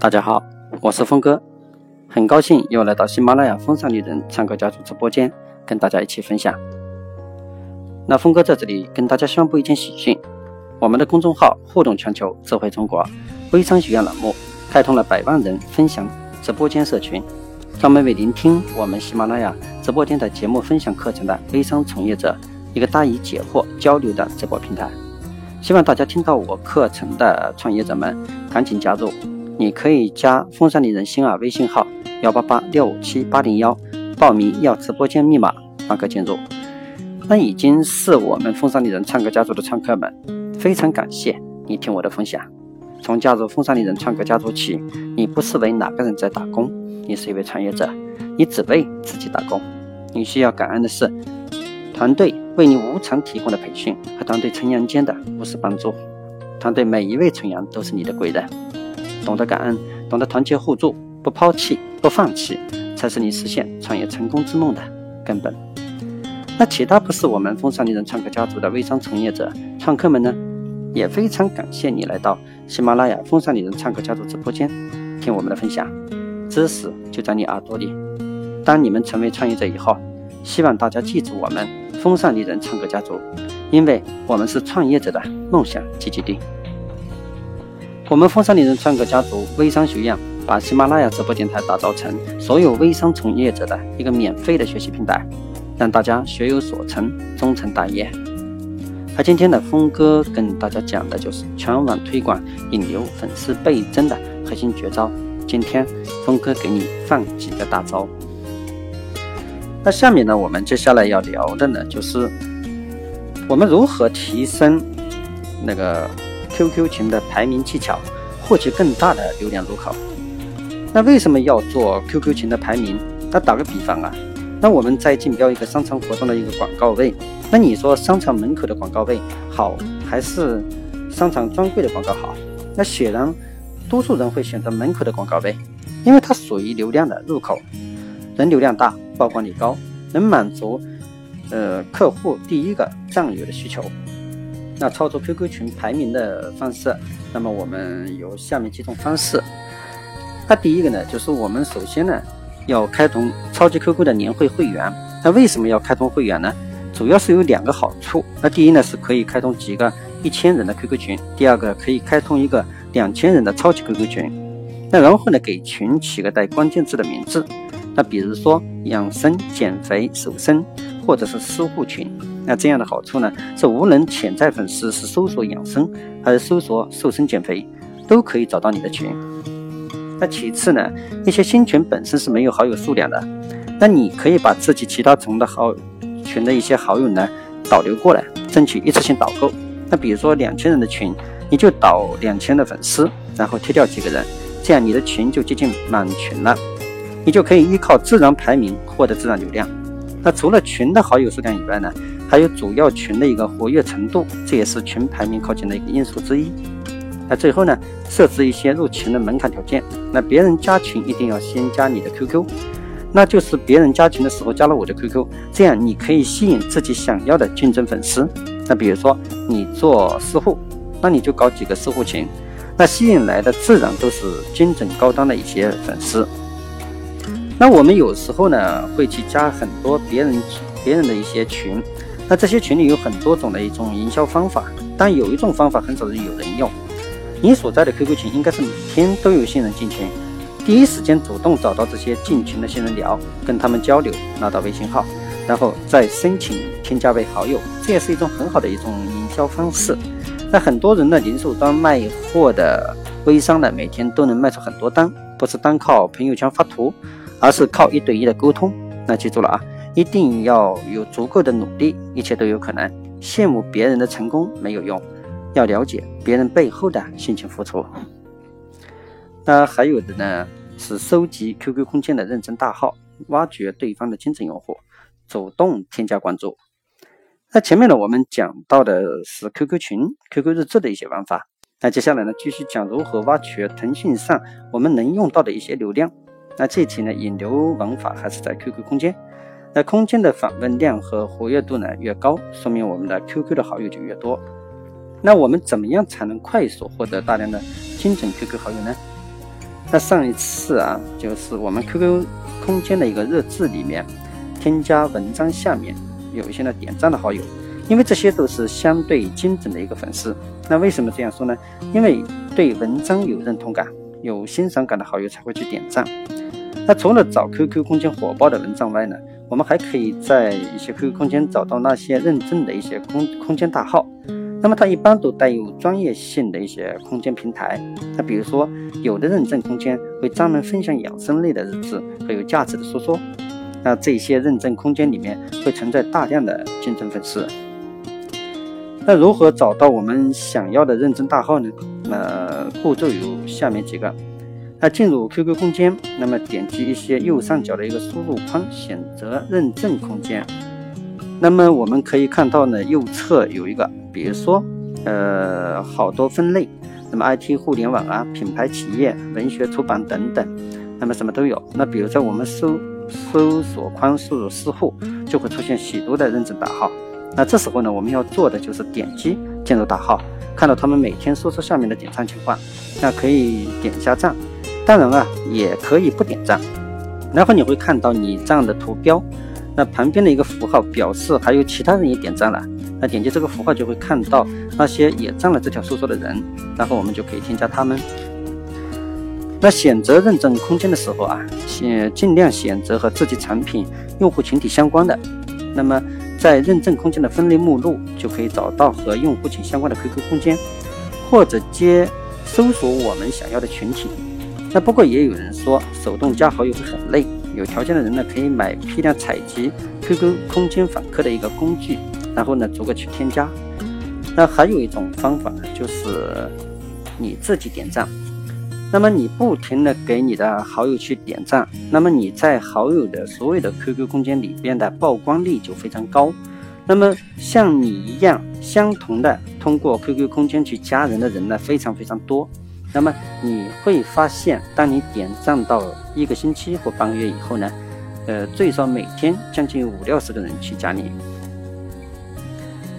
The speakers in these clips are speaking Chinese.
大家好，我是峰哥，很高兴又来到喜马拉雅风尚丽人唱歌家族直播间，跟大家一起分享。那峰哥在这里跟大家宣布一件喜讯，我们的公众号“互动全球智慧中国”微商学院栏目开通了百万人分享直播间社群，专门为聆听我们喜马拉雅直播间的节目分享课程的微商从业者一个答疑解惑交流的直播平台。希望大家听到我课程的创业者们赶紧加入。你可以加风尚丽人星儿微信号幺八八六五七八零幺，报名要直播间密码方可进入。那已经是我们风尚丽人唱歌家族的唱客们，非常感谢你听我的分享。从加入风尚丽人唱歌家族起，你不是为哪个人在打工，你是一位创业者，你只为自己打工。你需要感恩的是团队为你无偿提供的培训和团队成员间的无私帮助。团队每一位成员都是你的贵人。懂得感恩，懂得团结互助，不抛弃，不放弃，才是你实现创业成功之梦的根本。那其他不是我们风尚丽人创客家族的微商从业者、创客们呢？也非常感谢你来到喜马拉雅风尚丽人创客家族直播间，听我们的分享，知识就在你耳朵里。当你们成为创业者以后，希望大家记住我们风尚丽人创客家族，因为我们是创业者的梦想聚集地。我们风尚丽人创客家族微商学院把喜马拉雅直播电台打造成所有微商从业者的一个免费的学习平台，让大家学有所成，终成大业。而今天的峰哥跟大家讲的就是全网推广引流、粉丝倍增的核心绝招。今天峰哥给你放几个大招。那下面呢，我们接下来要聊的呢，就是我们如何提升那个。QQ 群的排名技巧，获取更大的流量入口。那为什么要做 QQ 群的排名？那打个比方啊，那我们在竞标一个商场活动的一个广告位，那你说商场门口的广告位好，还是商场专柜的广告好？那显然，多数人会选择门口的广告位，因为它属于流量的入口，人流量大，曝光率高，能满足呃客户第一个占有的需求。那操作 QQ 群排名的方式，那么我们有下面几种方式。那第一个呢，就是我们首先呢要开通超级 QQ 的年会会员。那为什么要开通会员呢？主要是有两个好处。那第一呢，是可以开通几个一千人的 QQ 群；第二个可以开通一个两千人的超级 QQ 群。那然后呢，给群起个带关键字的名字。那比如说养生、减肥、瘦身，或者是私户群。那这样的好处呢，是无论潜在粉丝是搜索养生还是搜索瘦身减肥，都可以找到你的群。那其次呢，一些新群本身是没有好友数量的，那你可以把自己其他群的好群的一些好友呢导流过来，争取一次性导够。那比如说两千人的群，你就导两千的粉丝，然后踢掉几个人，这样你的群就接近满群了，你就可以依靠自然排名获得自然流量。那除了群的好友数量以外呢？还有主要群的一个活跃程度，这也是群排名靠前的一个因素之一。那最后呢，设置一些入群的门槛条件。那别人加群一定要先加你的 QQ，那就是别人加群的时候加了我的 QQ，这样你可以吸引自己想要的竞争粉丝。那比如说你做私户，那你就搞几个私户群，那吸引来的自然都是精准高端的一些粉丝。那我们有时候呢会去加很多别人别人的一些群。那这些群里有很多种的一种营销方法，但有一种方法很少人有人用。你所在的 QQ 群应该是每天都有新人进群，第一时间主动找到这些进群的新人聊，跟他们交流，拿到微信号，然后再申请添加为好友，这也是一种很好的一种营销方式。那很多人的零售端卖货的微商呢，每天都能卖出很多单，不是单靠朋友圈发图，而是靠一对一的沟通。那记住了啊！一定要有足够的努力，一切都有可能。羡慕别人的成功没有用，要了解别人背后的辛勤付出。那还有的呢，是收集 QQ 空间的认证大号，挖掘对方的精准用户，主动添加关注。那前面呢，我们讲到的是 QQ 群、QQ 日志的一些玩法。那接下来呢，继续讲如何挖掘腾讯上我们能用到的一些流量。那这题呢，引流玩法还是在 QQ 空间。那空间的访问量和活跃度呢越高，说明我们的 QQ 的好友就越多。那我们怎么样才能快速获得大量的精准 QQ 好友呢？那上一次啊，就是我们 QQ 空间的一个日志里面，添加文章下面有一些呢点赞的好友，因为这些都是相对精准的一个粉丝。那为什么这样说呢？因为对文章有认同感、有欣赏感的好友才会去点赞。那除了找 QQ 空间火爆的文章外呢，我们还可以在一些 QQ 空间找到那些认证的一些空空间大号。那么它一般都带有专业性的一些空间平台。那比如说，有的认证空间会专门分享养生类的日志和有价值的说说。那这些认证空间里面会存在大量的竞争粉丝。那如何找到我们想要的认证大号呢？那步骤有下面几个。那进入 QQ 空间，那么点击一些右上角的一个输入框，选择认证空间。那么我们可以看到呢，右侧有一个，比如说，呃，好多分类，那么 IT 互联网啊，品牌企业、文学出版等等，那么什么都有。那比如在我们搜搜索框输入私户，就会出现许多的认证大号。那这时候呢，我们要做的就是点击进入大号，看到他们每天说说下面的点赞情况，那可以点一下赞，当然啊，也可以不点赞。然后你会看到你这样的图标。那旁边的一个符号表示还有其他人也点赞了，那点击这个符号就会看到那些也赞了这条说说的人，然后我们就可以添加他们。那选择认证空间的时候啊，先尽量选择和自己产品用户群体相关的。那么在认证空间的分类目录就可以找到和用户群相关的 QQ 空间，或者接搜索我们想要的群体。那不过也有人说手动加好友会很累。有条件的人呢，可以买批量采集 QQ 空间访客的一个工具，然后呢，逐个去添加。那还有一种方法呢，就是你自己点赞。那么你不停的给你的好友去点赞，那么你在好友的所有的 QQ 空间里边的曝光率就非常高。那么像你一样相同的通过 QQ 空间去加人的人呢，非常非常多。那么你会发现，当你点赞到一个星期或半个月以后呢，呃，最少每天将近五六十个人去加你。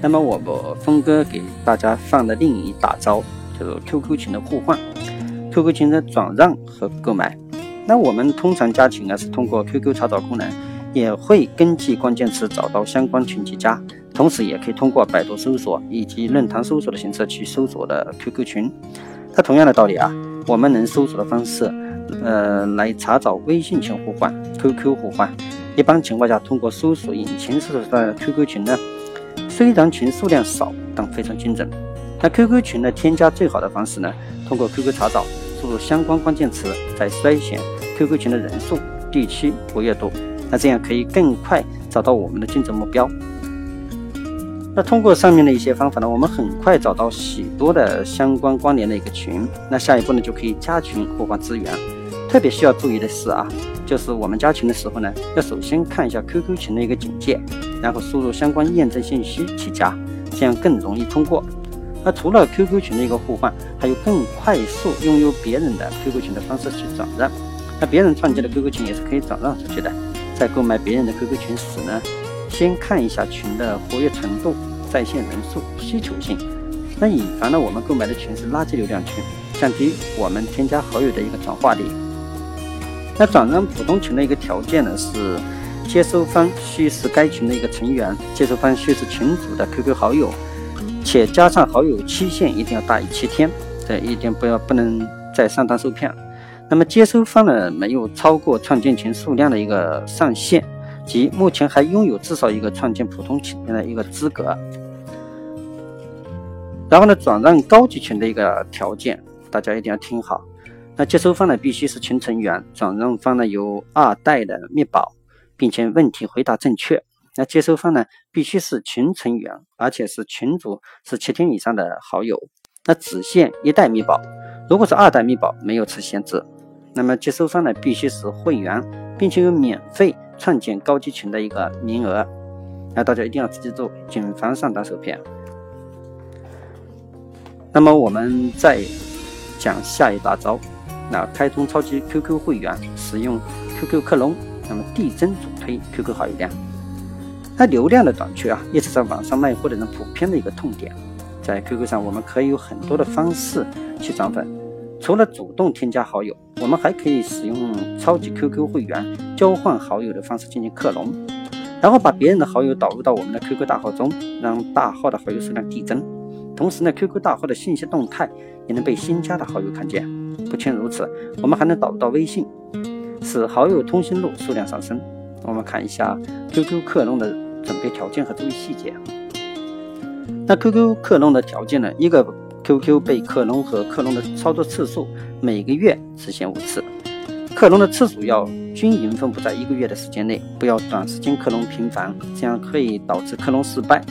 那么我们峰哥给大家放的另一大招就是 QQ 群的互换，QQ 群的转让和购买。那我们通常加群啊是通过 QQ 查找功能，也会根据关键词找到相关群去加，同时也可以通过百度搜索以及论坛搜索的形式去搜索的 QQ 群。那同样的道理啊，我们能搜索的方式，呃，来查找微信群互换、QQ 互换。一般情况下，通过搜索引擎搜索的 QQ 群呢，虽然群数量少，但非常精准。那 QQ 群的添加最好的方式呢，通过 QQ 查找，输入相关关键词，再筛选 QQ 群的人数、地区、活跃度，那这样可以更快找到我们的竞争目标。那通过上面的一些方法呢，我们很快找到许多的相关关联的一个群。那下一步呢，就可以加群互换资源。特别需要注意的是啊，就是我们加群的时候呢，要首先看一下 QQ 群的一个简介，然后输入相关验证信息去加，这样更容易通过。那除了 QQ 群的一个互换，还有更快速拥有别人的 QQ 群的方式去转让。那别人创建的 QQ 群也是可以转让出去的。在购买别人的 QQ 群时呢？先看一下群的活跃程度、在线人数、需求性，那以防呢我们购买的群是垃圾流量群，降低我们添加好友的一个转化率。那转让普通群的一个条件呢是，接收方需是该群的一个成员，接收方需是群主的 QQ 好友，且加上好友期限一定要大于七天，对一定不要不能再上当受骗。那么接收方呢没有超过创建群数量的一个上限。即目前还拥有至少一个创建普通群的一个资格。然后呢，转让高级群的一个条件，大家一定要听好。那接收方呢，必须是群成员；转让方呢，有二代的密保，并且问题回答正确。那接收方呢，必须是群成员，而且是群主是七天以上的好友。那只限一代密保，如果是二代密保，没有此限制。那么接收方呢，必须是会员，并且有免费。创建高级群的一个名额，那大家一定要记住，谨防上当受骗。那么我们再讲下一大招，那开通超级 QQ 会员，使用 QQ 克隆，那么递增主推 QQ 好友量。那流量的短缺啊，一直在网上卖货的人普遍的一个痛点。在 QQ 上，我们可以有很多的方式去涨粉。除了主动添加好友，我们还可以使用超级 QQ 会员交换好友的方式进行克隆，然后把别人的好友导入到我们的 QQ 大号中，让大号的好友数量递增。同时呢，QQ 大号的信息动态也能被新加的好友看见。不仅如此，我们还能导入到微信，使好友通讯录数量上升。我们看一下 QQ 克隆的准备条件和注意细节。那 QQ 克隆的条件呢？一个 QQ 被克隆和克隆的操作次数，每个月实现五次。克隆的次数要均匀分布在一个月的时间内，不要短时间克隆频繁，这样可以导致克隆失败。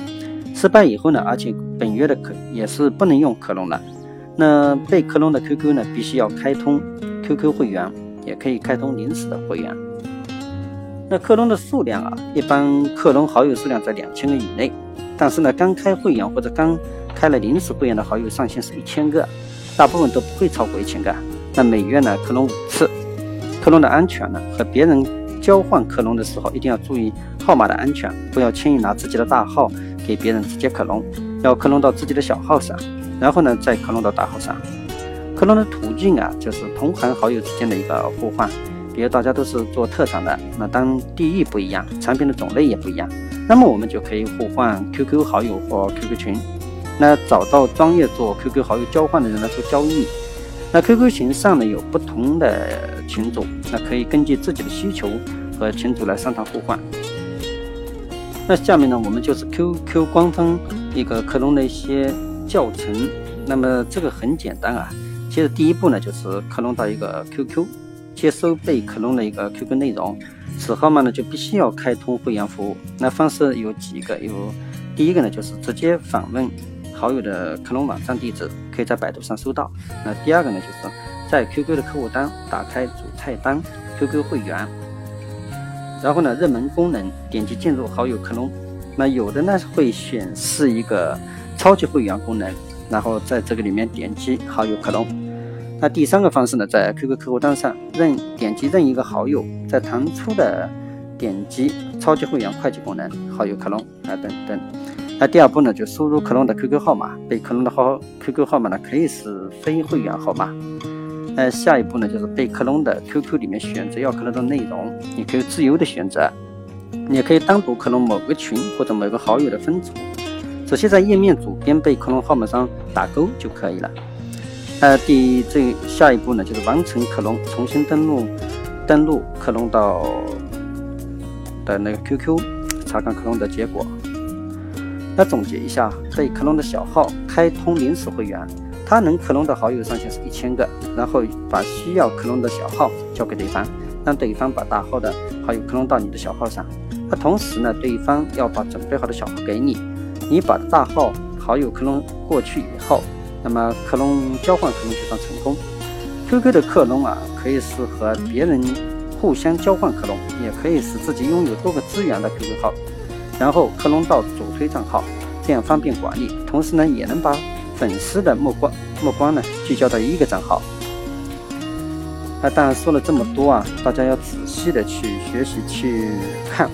失败以后呢，而且本月的克也是不能用克隆了。那被克隆的 QQ 呢，必须要开通 QQ 会员，也可以开通临时的会员。那克隆的数量啊，一般克隆好友数量在两千个以内。但是呢，刚开会员或者刚开了临时会员的好友上限是一千个，大部分都不会超过一千个。那每月呢，克隆五次。克隆的安全呢，和别人交换克隆的时候，一定要注意号码的安全，不要轻易拿自己的大号给别人直接克隆，要克隆到自己的小号上，然后呢再克隆到大号上。克隆的途径啊，就是同行好友之间的一个互换。比如大家都是做特产的，那当地域不一样，产品的种类也不一样，那么我们就可以互换 QQ 好友或 QQ 群，那找到专业做 QQ 好友交换的人来做交易。那 QQ 群上呢有不同的群组，那可以根据自己的需求和群主来商谈互换。那下面呢我们就是 QQ 官方一个克隆的一些教程。那么这个很简单啊，其实第一步呢就是克隆到一个 QQ，接收被克隆的一个 QQ 内容。此号码呢就必须要开通会员服务。那方式有几个，有第一个呢就是直接访问。好友的克隆网站地址可以在百度上搜到。那第二个呢，就是在 QQ 的客户端打开主菜单 QQ 会员，然后呢热门功能点击进入好友克隆。那有的呢会显示一个超级会员功能，然后在这个里面点击好友克隆。那第三个方式呢，在 QQ 客户端上任点击任一个好友，在弹出的点击超级会员快捷功能好友克隆啊等等。那第二步呢，就输入克隆的 QQ 号码，被克隆的号 QQ 号码呢可以是非会员号码。那，下一步呢，就是被克隆的 QQ 里面选择要克隆的内容，你可以自由的选择，你也可以单独克隆某个群或者某个好友的分组，直接在页面左边被克隆号码上打勾就可以了。呃，第这下一步呢，就是完成克隆，重新登录，登录克隆到的那个 QQ，查看克隆的结果。那总结一下，被克隆的小号开通临时会员，它能克隆的好友上限是一千个。然后把需要克隆的小号交给对方，让对方把大号的好友克隆到你的小号上。那同时呢，对方要把准备好的小号给你，你把大号好友克隆过去以后，那么克隆交换克隆就算成功。QQ 的克隆啊，可以是和别人互相交换克隆，也可以使自己拥有多个资源的 QQ 号。然后克隆到推账号，这样方便管理。同时呢，也能把粉丝的目光目光呢聚焦到一个账号。那当然说了这么多啊，大家要仔细的去学习去看，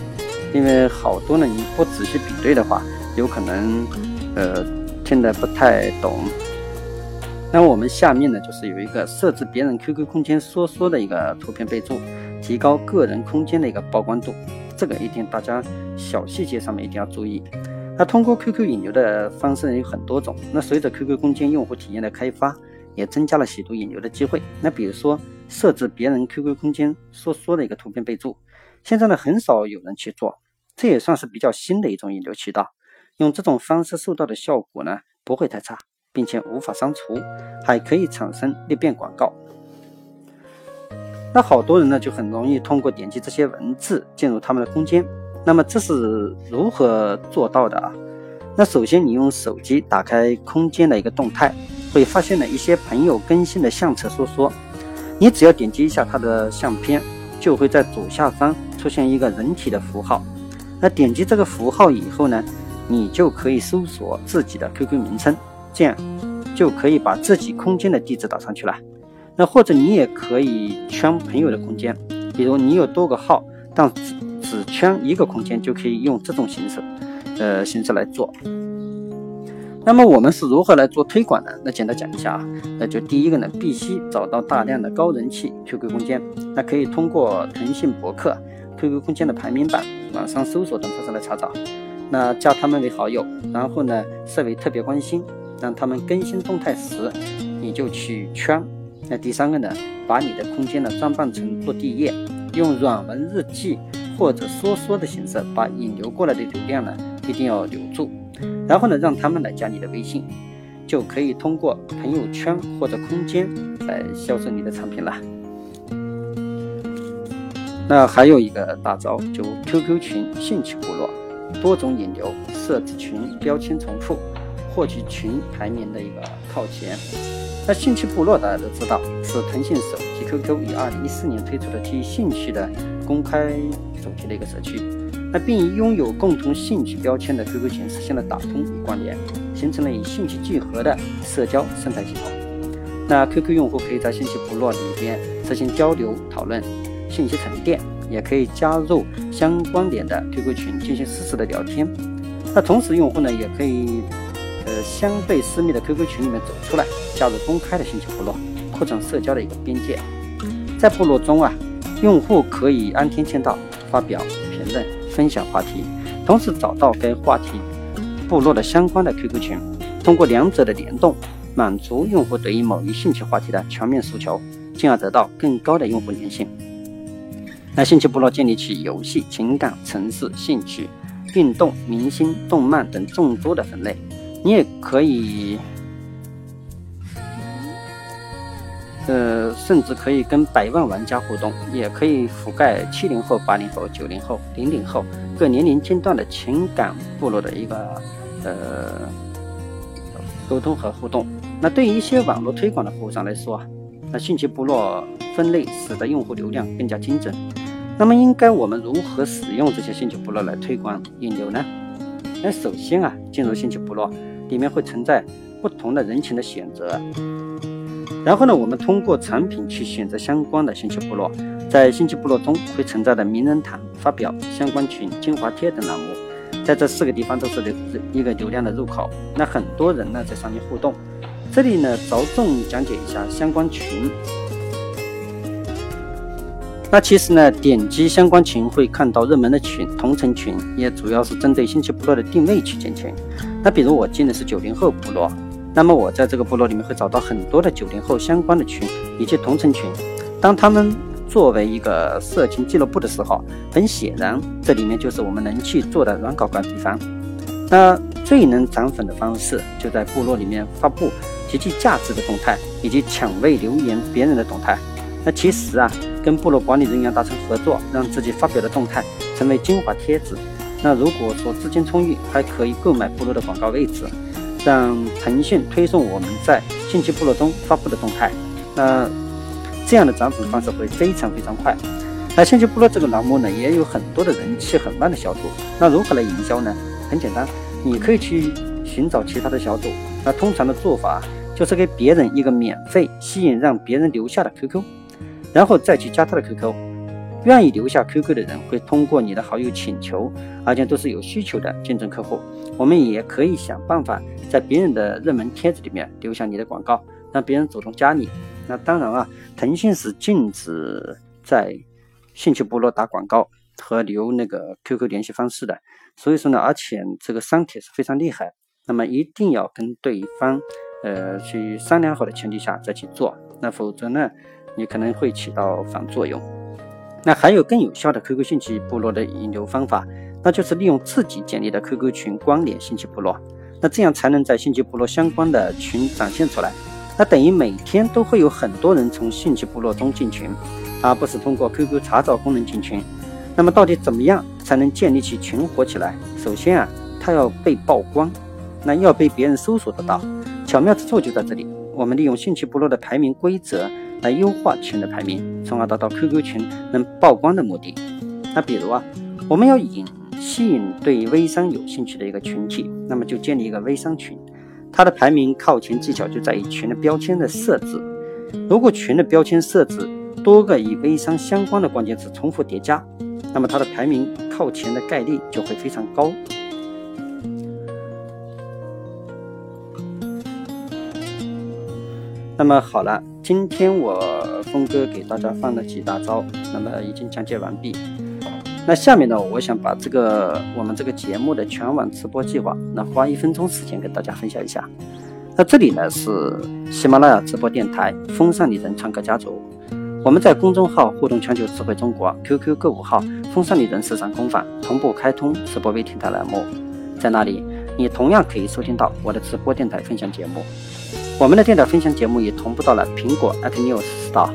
因为好多呢你不仔细比对的话，有可能呃听得不太懂。那我们下面呢就是有一个设置别人 QQ 空间说说的一个图片备注，提高个人空间的一个曝光度。这个一定大家小细节上面一定要注意。那通过 QQ 引流的方式有很多种。那随着 QQ 空间用户体验的开发，也增加了喜图引流的机会。那比如说设置别人 QQ 空间说说的一个图片备注，现在呢很少有人去做，这也算是比较新的一种引流渠道。用这种方式收到的效果呢不会太差，并且无法删除，还可以产生裂变广告。那好多人呢就很容易通过点击这些文字进入他们的空间。那么这是如何做到的啊？那首先你用手机打开空间的一个动态，会发现呢一些朋友更新的相册说说。你只要点击一下他的相片，就会在左下方出现一个人体的符号。那点击这个符号以后呢，你就可以搜索自己的 QQ 名称，这样就可以把自己空间的地址打上去了。那或者你也可以圈朋友的空间，比如你有多个号，但只只圈一个空间，就可以用这种形式，呃形式来做。那么我们是如何来做推广呢？那简单讲一下啊，那就第一个呢，必须找到大量的高人气 QQ 空间，那可以通过腾讯博客、QQ 空间的排名榜、网上搜索等方式来查找。那加他们为好友，然后呢设为特别关心，让他们更新动态时，你就去圈。那第三个呢，把你的空间呢装扮成落地页，用软文日记或者说说的形式，把引流过来的流量呢一定要留住。然后呢，让他们来加你的微信，就可以通过朋友圈或者空间来销售你的产品了。那还有一个大招，就 QQ 群兴趣部落，多种引流，设置群标签重复，获取群排名的一个靠前。那兴趣部落大家都知道，是腾讯手机 QQ 于二零一四年推出的基于兴趣的公开主题的一个社区。那并以拥有共同兴趣标签的 QQ 群实现了打通与关联，形成了以兴趣聚合的社交生态系统。那 QQ 用户可以在兴趣部落里边实行交流讨论、信息沉淀，也可以加入相关联的 QQ 群进行实时的聊天。那同时，用户呢也可以呃相对私密的 QQ 群里面走出来，加入公开的兴趣部落，扩展社交的一个边界。在部落中啊，用户可以安天签到，发表评论。分享话题，同时找到该话题部落的相关的 QQ 群，通过两者的联动，满足用户对于某一兴趣话题的全面诉求，进而得到更高的用户粘性。那兴趣部落建立起游戏、情感、城市、兴趣、运动、明星、动漫等众多的分类，你也可以。呃，甚至可以跟百万玩家互动，也可以覆盖七零后、八零后、九零后、零零后各年龄阶段的情感部落的一个呃沟通和互动。那对于一些网络推广的服务商来说啊，那兴趣部落分类使得用户流量更加精准。那么，应该我们如何使用这些兴趣部落来推广引流呢？那首先啊，进入兴趣部落里面会存在不同的人群的选择。然后呢，我们通过产品去选择相关的兴趣部落，在兴趣部落中会存在的名人堂、发表、相关群、精华贴等栏目，在这四个地方都是流一个流量的入口。那很多人呢在上面互动，这里呢着重讲解一下相关群。那其实呢，点击相关群会看到热门的群、同城群，也主要是针对兴趣部落的定位去建群。那比如我进的是九零后部落。那么我在这个部落里面会找到很多的九零后相关的群以及同城群。当他们作为一个色情俱乐部的时候，很显然这里面就是我们能去做的软广告地方。那最能涨粉的方式就在部落里面发布极具价值的动态，以及抢位留言别人的动态。那其实啊，跟部落管理人员达成合作，让自己发表的动态成为精华贴子。那如果说资金充裕，还可以购买部落的广告位置。让腾讯推送我们在兴趣部落中发布的动态，那这样的涨粉方式会非常非常快。那兴趣部落这个栏目呢，也有很多的人气很慢的小组。那如何来营销呢？很简单，你可以去寻找其他的小组。那通常的做法就是给别人一个免费吸引让别人留下的 QQ，然后再去加他的 QQ。愿意留下 QQ 的人会通过你的好友请求，而且都是有需求的竞争客户。我们也可以想办法在别人的热门帖子里面留下你的广告，让别人主动加你。那当然啊，腾讯是禁止在兴趣部落打广告和留那个 QQ 联系方式的。所以说呢，而且这个删帖是非常厉害，那么一定要跟对方呃去商量好的前提下再去做，那否则呢，你可能会起到反作用。那还有更有效的 QQ 兴趣部落的引流方法，那就是利用自己建立的 QQ 群关联兴趣部落，那这样才能在兴趣部落相关的群展现出来。那等于每天都会有很多人从兴趣部落中进群，而不是通过 QQ 查找功能进群。那么到底怎么样才能建立起群火起来？首先啊，它要被曝光，那要被别人搜索得到。巧妙之处就在这里，我们利用兴趣部落的排名规则。来优化群的排名，从而达到 QQ 群能曝光的目的。那比如啊，我们要引吸引对微商有兴趣的一个群体，那么就建立一个微商群。它的排名靠前技巧就在于群的标签的设置。如果群的标签设置多个与微商相关的关键词重复叠加，那么它的排名靠前的概率就会非常高。那么好了，今天我峰哥给大家放了几大招，那么已经讲解完毕。那下面呢，我想把这个我们这个节目的全网直播计划，那花一分钟时间跟大家分享一下。那这里呢是喜马拉雅直播电台风尚女人唱歌家族，我们在公众号互动全球智慧中国 QQ 购物号风尚女人时尚工坊同步开通直播微电台栏目，在那里你同样可以收听到我的直播电台分享节目。我们的电脑分享节目也同步到了苹果 App News Store，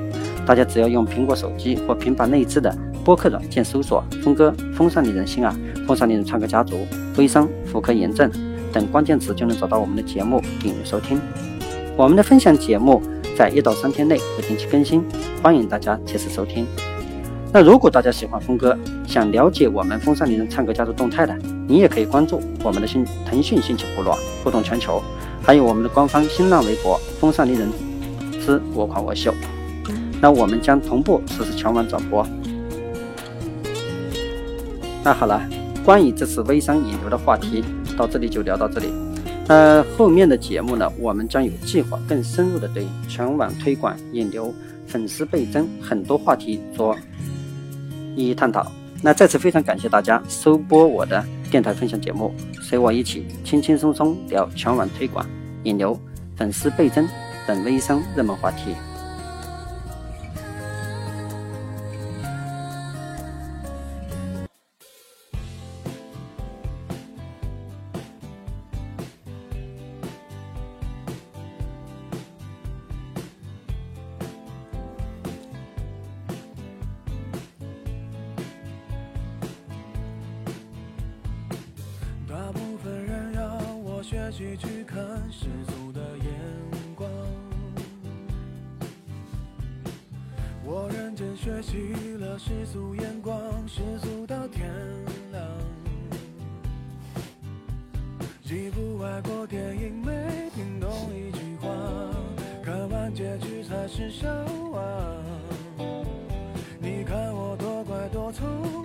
大家只要用苹果手机或平板内置的播客软件搜索“峰哥风尚丽人心啊”“风尚丽人唱歌家族”“微商妇科炎症”等关键词，就能找到我们的节目订阅收听。我们的分享节目在一到三天内会定期更新，欢迎大家切时收听。那如果大家喜欢峰哥，想了解我们风尚丽人唱歌家族动态的，你也可以关注我们的新腾讯新奇部落，互动全球。还有我们的官方新浪微博“风尚丽人之我狂我秀”，那我们将同步实时全网转播。那好了，关于这次微商引流的话题，到这里就聊到这里。呃，后面的节目呢，我们将有计划更深入的对全网推广、引流、粉丝倍增很多话题做一一探讨。那再次非常感谢大家收播我的电台分享节目，随我一起轻轻松松聊全网推广、引流、粉丝倍增等微商热门话题。认真学习了世俗眼光，世俗到天亮。几部外国电影没听懂一句话，看完结局才是笑话。你看我多乖多聪明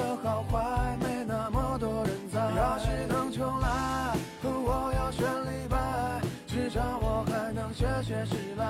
是吧。